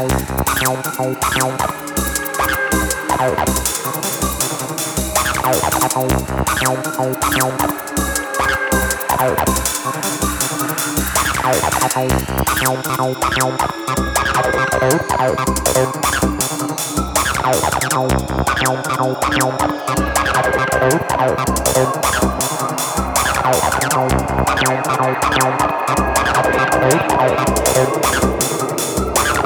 Thank